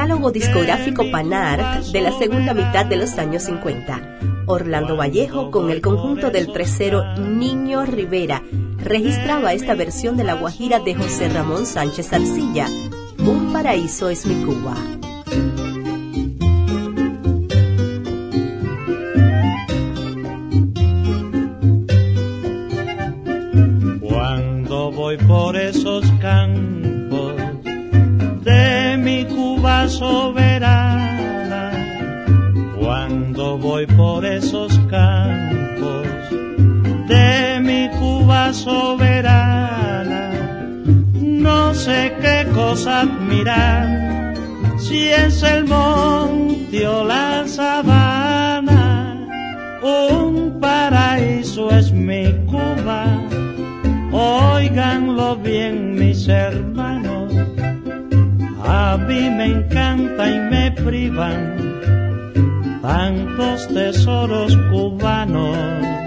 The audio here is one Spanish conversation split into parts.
Catálogo discográfico Panart de la segunda mitad de los años 50. Orlando Vallejo con el conjunto del tercero Niño Rivera registraba esta versión de la Guajira de José Ramón Sánchez Arcilla. Un paraíso es mi Cuba. Si es el monte o la sabana, un paraíso es mi Cuba. Óiganlo bien mis hermanos, a mí me encanta y me privan tantos tesoros cubanos.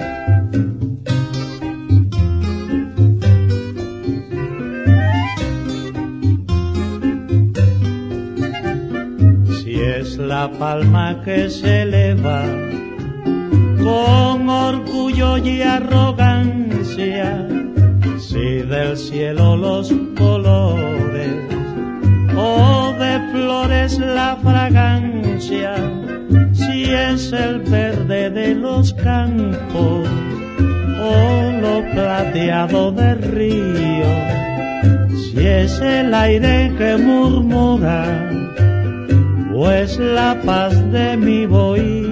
La palma que se eleva con orgullo y arrogancia, si del cielo los colores o de flores la fragancia, si es el verde de los campos o lo plateado del río, si es el aire que murmura, pues la paz de mi bohío.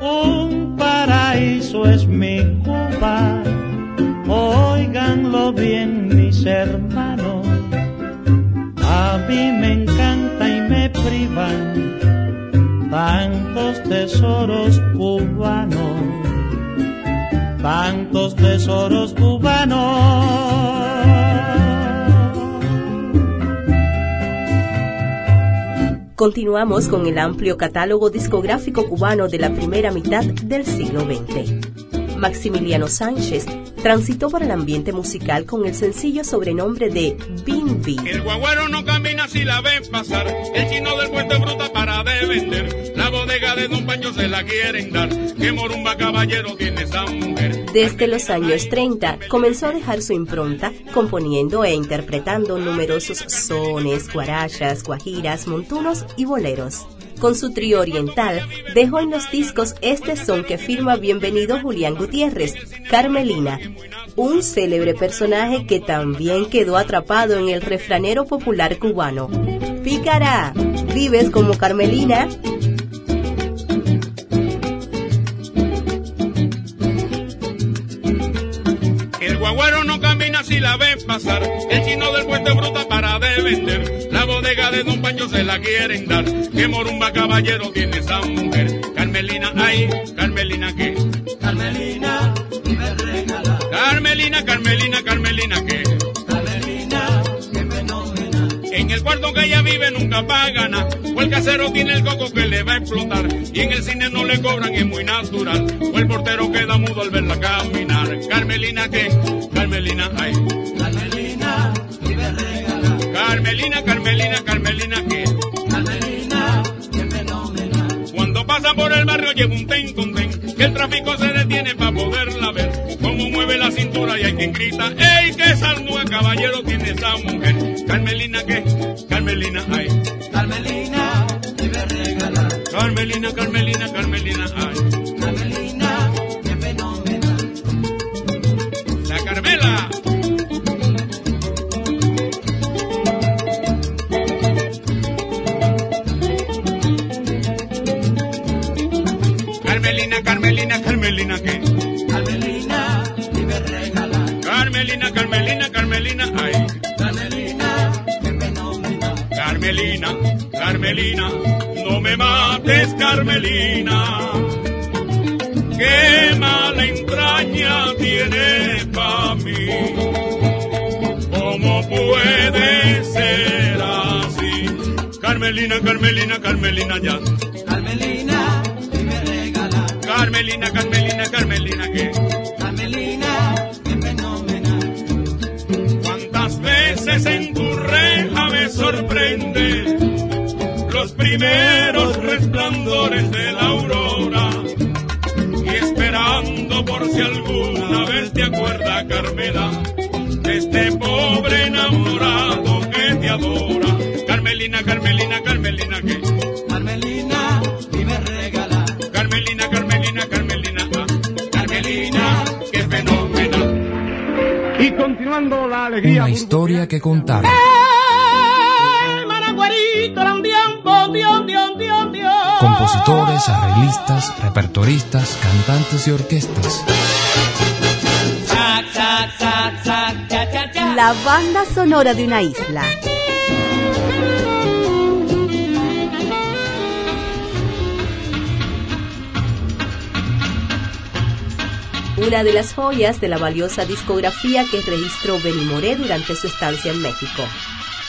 Un paraíso es mi Cuba, óiganlo bien mis hermanos, tesoros cubanos, tantos tesoros cubanos. Continuamos con el amplio catálogo discográfico cubano de la primera mitad del siglo XX. Maximiliano Sánchez transitó por el ambiente musical con el sencillo sobrenombre de Bimbi. El guaguero no camina si la ven pasar. El chino del puente es bruta para de vender. La bodega de Don Pancho se la quieren dar. Que morumba caballero tiene esa mujer. Desde los años 30 comenzó a dejar su impronta componiendo e interpretando numerosos sones, guarachas, guajiras, montunos y boleros. Con su trío oriental, dejó en los discos este son que firma Bienvenido Julián Gutiérrez, Carmelina, un célebre personaje que también quedó atrapado en el refranero popular cubano. Pícara, ¿vives como Carmelina? Si la ven pasar. El chino del puente bruta para de vender. La bodega de Don Pancho se la quieren dar. Que morumba caballero tiene esa mujer. Carmelina, ay, Carmelina, ¿qué? Carmelina, me regala. Carmelina, Carmelina, Carmelina, ¿qué? Carmelina, qué fenómena. En el cuarto que ella vive nunca paga nada. O el casero tiene el coco que le va a explotar. Y en el cine no le cobran, es muy natural. O el portero queda mudo al verla caminar. Carmelina, ¿qué? Grita, ¡Ey, qué salmúa caballero tiene esa mujer! Carmelina, ¿qué? Tiene pa' mí. ¿Cómo puede ser así? Carmelina, Carmelina, Carmelina ya. Carmelina, y me regala. Carmelina, Carmelina, Carmelina, ¿qué? Carmelina, qué fenomenal. ¿Cuántas veces en tu reja me sorprende los primeros resplandores de la aurora? Carmela, de este pobre enamorado que te adora. Carmelina, Carmelina, Carmelina, ¿qué? Carmelina, y me regala. Carmelina, Carmelina, Carmelina, ah, Carmelina, qué fenómeno. Y continuando la alegría. Una historia que contar. Compositores, arreglistas, repertoristas, cantantes y orquestas. La banda sonora de una isla. Una de las joyas de la valiosa discografía que registró Benny Moré durante su estancia en México.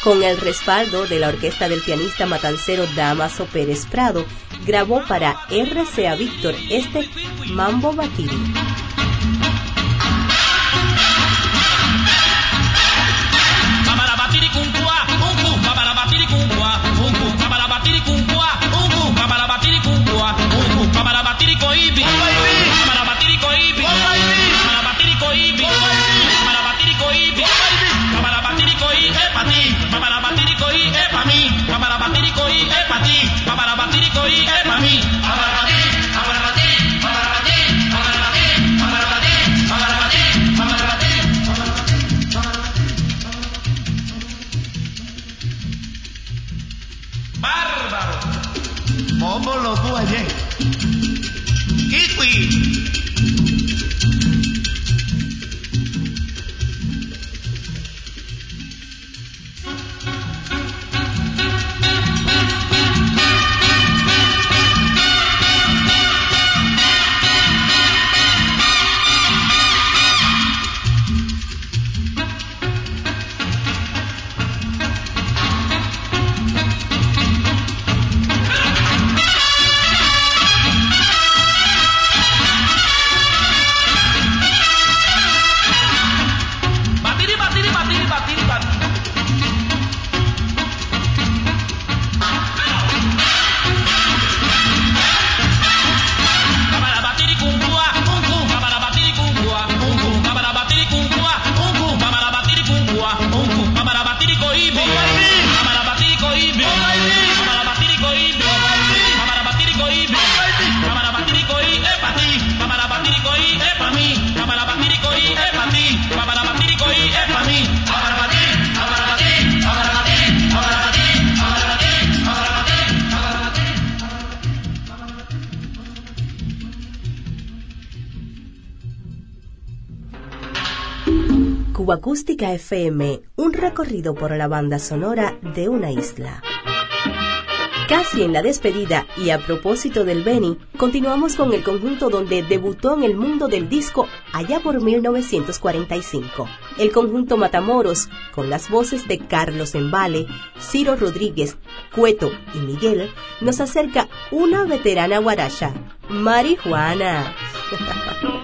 Con el respaldo de la orquesta del pianista matancero Damaso Pérez Prado, grabó para RCA Víctor este Mambo Batiri. ¿Cómo lo tú ayer? ¡Kiwi! Acústica FM, un recorrido por la banda sonora de una isla. Casi en la despedida y a propósito del Beni, continuamos con el conjunto donde debutó en el mundo del disco allá por 1945. El conjunto Matamoros, con las voces de Carlos Embale, Ciro Rodríguez, Cueto y Miguel, nos acerca una veterana guaracha, Marijuana.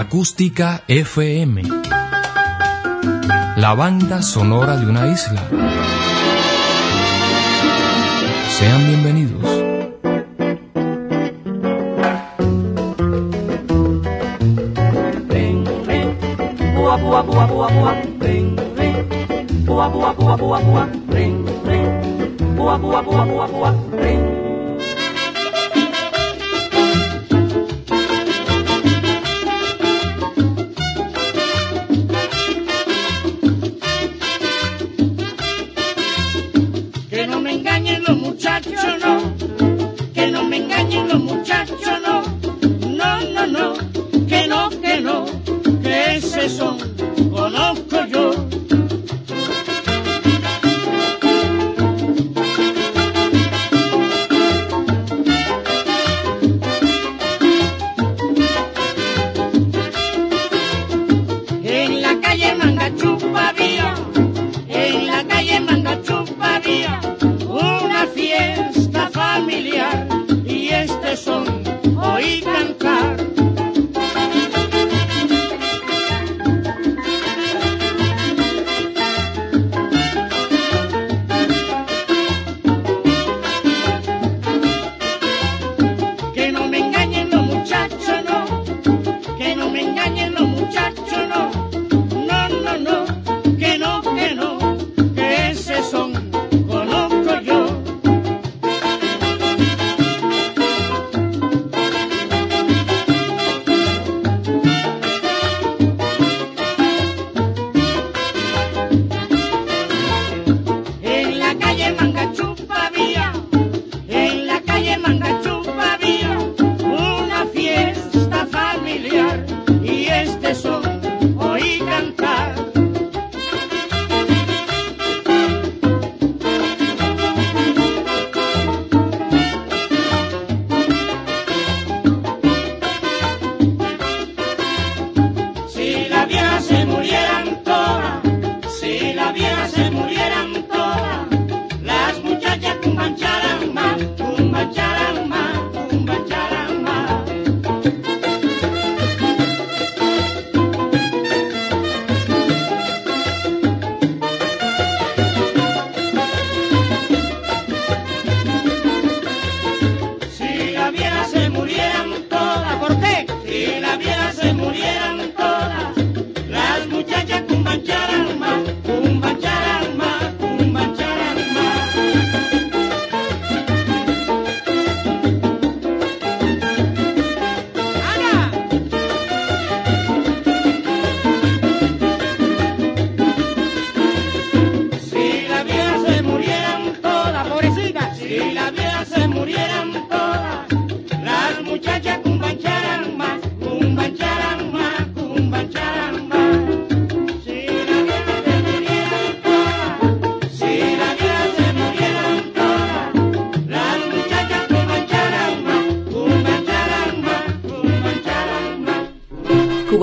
Acústica FM. La banda sonora de una isla. Sean bienvenidos.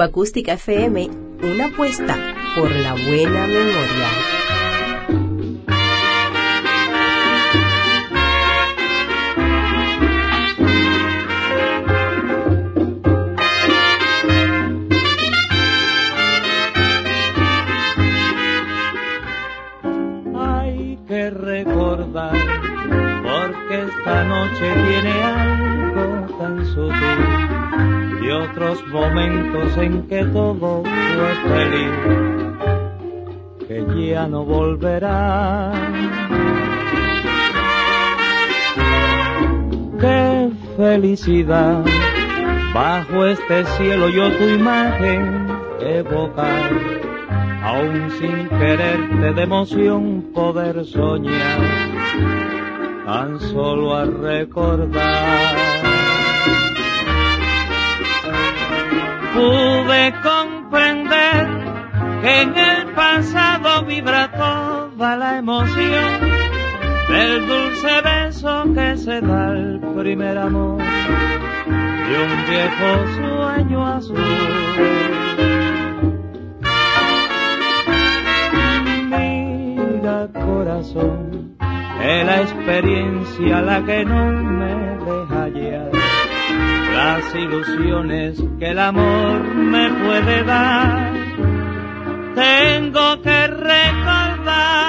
Acústica FM, una apuesta por la buena memoria. no volverá. Qué felicidad, bajo este cielo yo tu imagen evocar, aún sin quererte de emoción poder soñar, tan solo a recordar. Pude con que en el pasado vibra toda la emoción del dulce beso que se da al primer amor y un viejo sueño azul. Mira corazón, es la experiencia la que no me deja hallar las ilusiones que el amor me puede dar tengo que recordar.